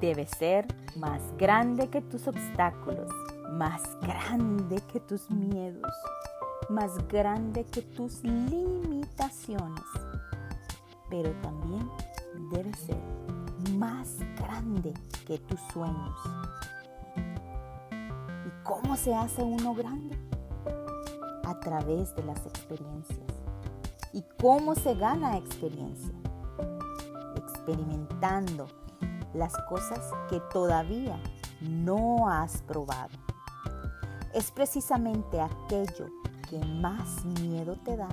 debe ser más grande que tus obstáculos, más grande que tus miedos, más grande que tus limitaciones, pero también debe ser más grande que tus sueños. ¿Y cómo se hace uno grande? A través de las experiencias. ¿Y cómo se gana experiencia? Experimentando las cosas que todavía no has probado. Es precisamente aquello que más miedo te da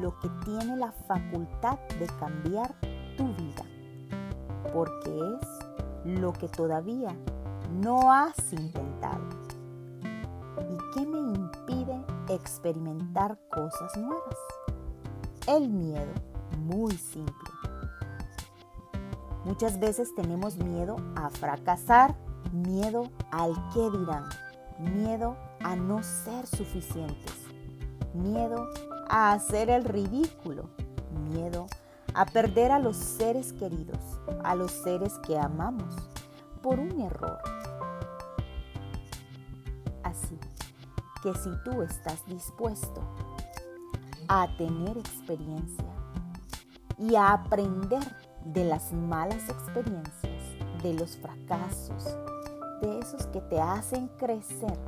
lo que tiene la facultad de cambiar tu vida, porque es lo que todavía no has intentado. ¿Y qué me impide experimentar cosas nuevas? El miedo, muy simple. Muchas veces tenemos miedo a fracasar, miedo al qué dirán, miedo a no ser suficientes, miedo a hacer el ridículo, miedo a perder a los seres queridos, a los seres que amamos, por un error. Así que si tú estás dispuesto a tener experiencia y a aprender de las malas experiencias, de los fracasos, de esos que te hacen crecer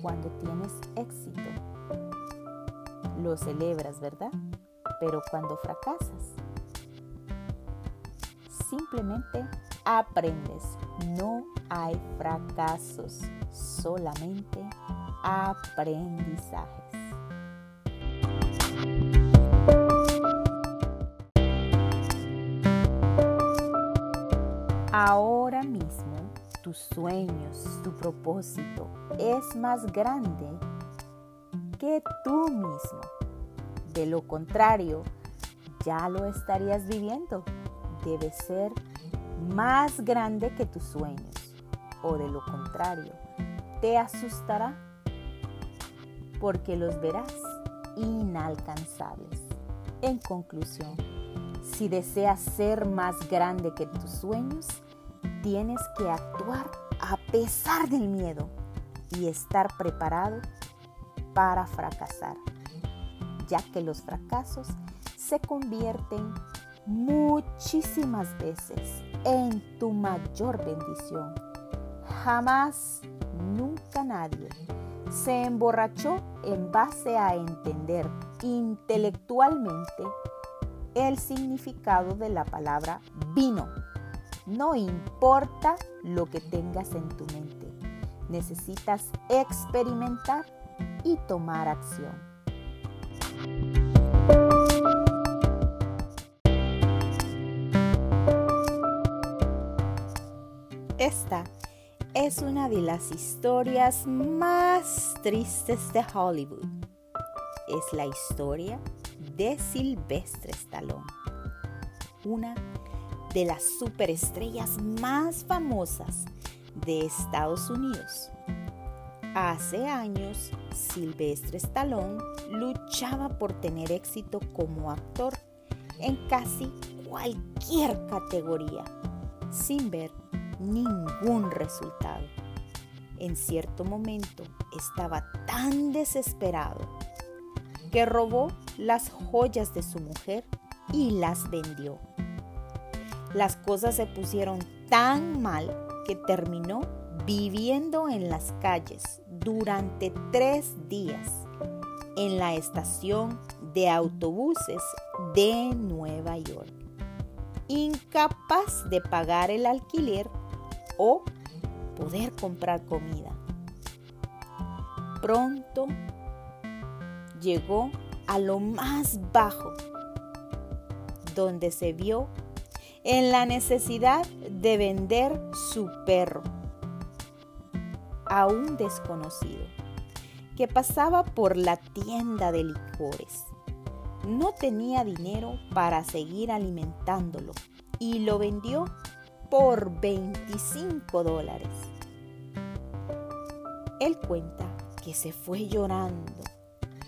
cuando tienes éxito, lo celebras, ¿verdad? Pero cuando fracasas, simplemente aprendes. No hay fracasos, solamente aprendizajes. Ahora mismo tus sueños, tu propósito es más grande que tú mismo. De lo contrario, ya lo estarías viviendo. Debe ser más grande que tus sueños. O de lo contrario, te asustará porque los verás inalcanzables. En conclusión, si deseas ser más grande que tus sueños, tienes que actuar a pesar del miedo y estar preparado para fracasar, ya que los fracasos se convierten muchísimas veces en tu mayor bendición. Jamás, nunca nadie se emborrachó en base a entender intelectualmente el significado de la palabra vino. No importa lo que tengas en tu mente, necesitas experimentar y tomar acción. Esta es una de las historias más tristes de Hollywood. Es la historia de Sylvester Stallone, una de las superestrellas más famosas de Estados Unidos. Hace años, Sylvester Stallone luchaba por tener éxito como actor en casi cualquier categoría, sin ver ningún resultado. En cierto momento estaba tan desesperado que robó las joyas de su mujer y las vendió. Las cosas se pusieron tan mal que terminó viviendo en las calles durante tres días en la estación de autobuses de Nueva York, incapaz de pagar el alquiler o poder comprar comida. Pronto llegó a lo más bajo, donde se vio en la necesidad de vender su perro a un desconocido que pasaba por la tienda de licores. No tenía dinero para seguir alimentándolo y lo vendió por 25 dólares. Él cuenta que se fue llorando.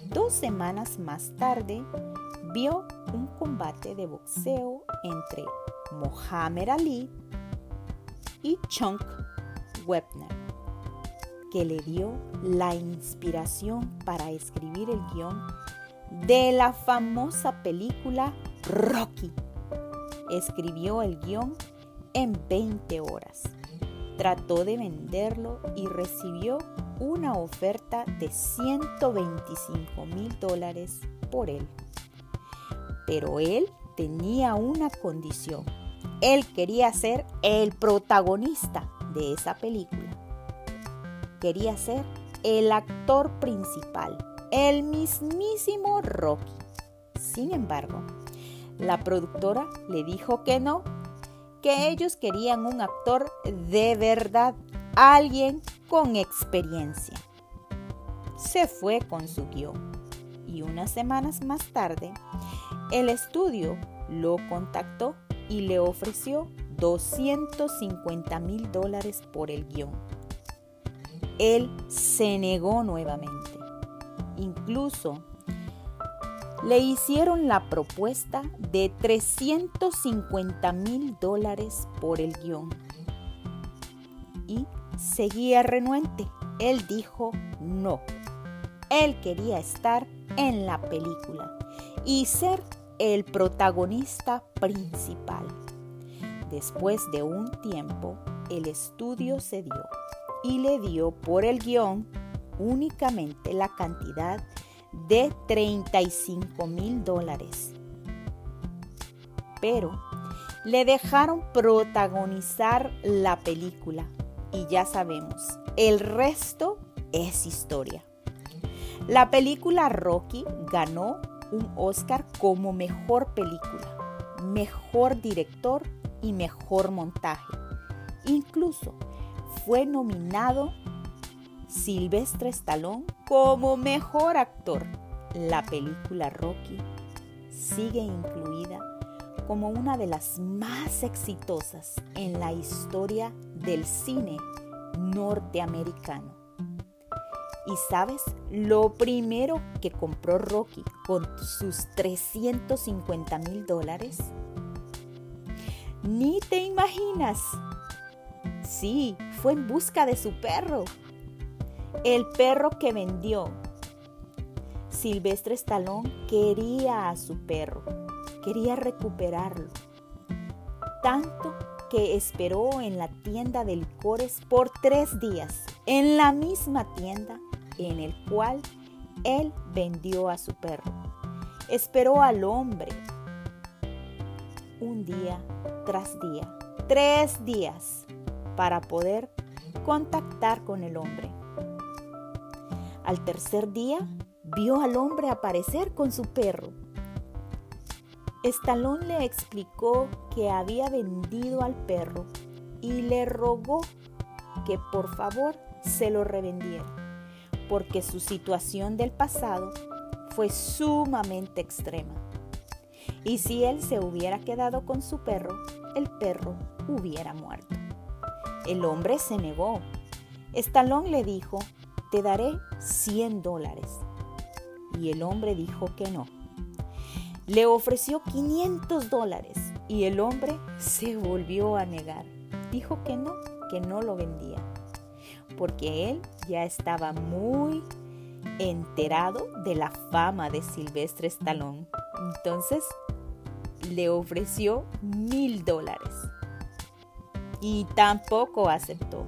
Dos semanas más tarde vio un combate de boxeo entre Mohamed Ali y Chunk Webner, que le dio la inspiración para escribir el guion de la famosa película Rocky. Escribió el guion en 20 horas. Trató de venderlo y recibió una oferta de 125 mil dólares por él. Pero él tenía una condición. Él quería ser el protagonista de esa película. Quería ser el actor principal, el mismísimo Rocky. Sin embargo, la productora le dijo que no, que ellos querían un actor de verdad, alguien con experiencia. Se fue con su guion y unas semanas más tarde, el estudio lo contactó y le ofreció 250 mil dólares por el guion. Él se negó nuevamente. Incluso le hicieron la propuesta de 350 mil dólares por el guion. Y seguía renuente. Él dijo no. Él quería estar en la película y ser el protagonista principal. Después de un tiempo, el estudio cedió y le dio por el guion únicamente la cantidad de 35 mil dólares. Pero le dejaron protagonizar la película y ya sabemos, el resto es historia. La película Rocky ganó un Oscar como mejor película, mejor director y mejor montaje. Incluso fue nominado Silvestre Stallone como mejor actor. La película Rocky sigue incluida como una de las más exitosas en la historia del cine norteamericano. Y sabes, lo primero que compró Rocky con sus 350 mil dólares, ni te imaginas. Sí, fue en busca de su perro. El perro que vendió. Silvestre Stallone quería a su perro, quería recuperarlo. Tanto que esperó en la tienda de licores por tres días, en la misma tienda en el cual él vendió a su perro. Esperó al hombre un día tras día, tres días, para poder contactar con el hombre. Al tercer día, vio al hombre aparecer con su perro. Estalón le explicó que había vendido al perro y le rogó que por favor se lo revendiera porque su situación del pasado fue sumamente extrema. Y si él se hubiera quedado con su perro, el perro hubiera muerto. El hombre se negó. Estalón le dijo, te daré 100 dólares. Y el hombre dijo que no. Le ofreció 500 dólares y el hombre se volvió a negar. Dijo que no, que no lo vendía porque él ya estaba muy enterado de la fama de Silvestre Stallone. Entonces le ofreció mil dólares y tampoco aceptó.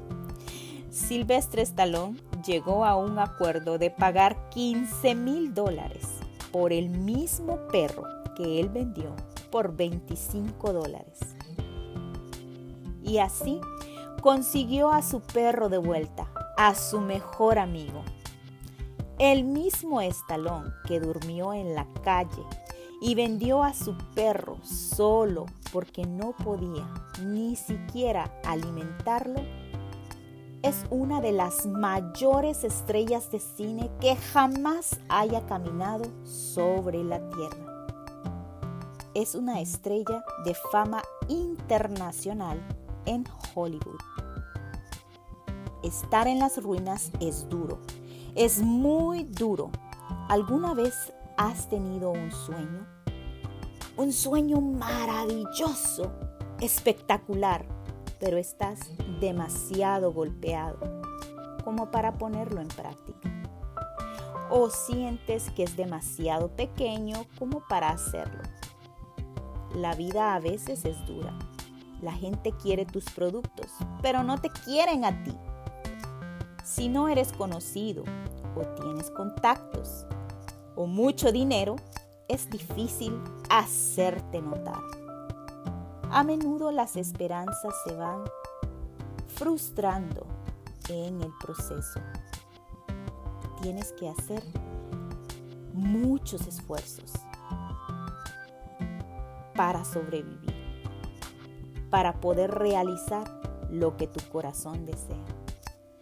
Silvestre Stallone llegó a un acuerdo de pagar 15 mil dólares por el mismo perro que él vendió por 25 dólares. Y así consiguió a su perro de vuelta, a su mejor amigo. El mismo Estalón que durmió en la calle y vendió a su perro solo porque no podía ni siquiera alimentarlo, es una de las mayores estrellas de cine que jamás haya caminado sobre la tierra. Es una estrella de fama internacional en Hollywood. Estar en las ruinas es duro, es muy duro. ¿Alguna vez has tenido un sueño? Un sueño maravilloso espectacular, pero estás demasiado golpeado como para ponerlo en práctica. O sientes que es demasiado pequeño como para hacerlo. La vida a veces es dura. La gente quiere tus productos, pero no te quieren a ti. Si no eres conocido o tienes contactos o mucho dinero, es difícil hacerte notar. A menudo las esperanzas se van frustrando en el proceso. Tienes que hacer muchos esfuerzos para sobrevivir, para poder realizar lo que tu corazón desea.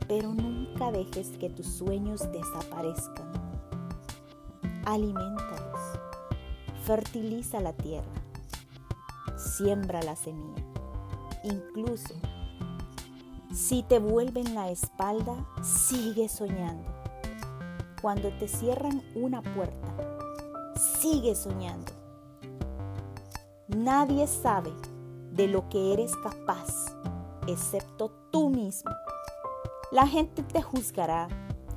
Pero nunca dejes que tus sueños desaparezcan. Alimentalos, fertiliza la tierra, siembra la semilla. Incluso si te vuelven la espalda, sigue soñando. Cuando te cierran una puerta, sigue soñando. Nadie sabe de lo que eres capaz excepto tú mismo. La gente te juzgará,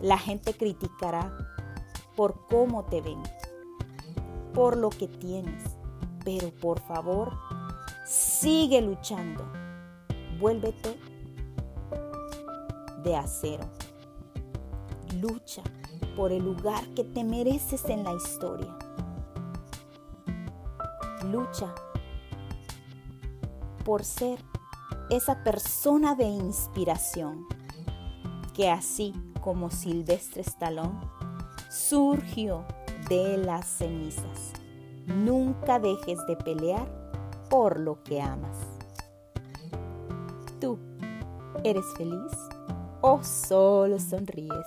la gente criticará por cómo te ven, por lo que tienes. Pero por favor, sigue luchando. Vuélvete de acero. Lucha por el lugar que te mereces en la historia. Lucha por ser esa persona de inspiración que así como Silvestre Stallone surgió de las cenizas. Nunca dejes de pelear por lo que amas. ¿Tú eres feliz? o solo sonríes.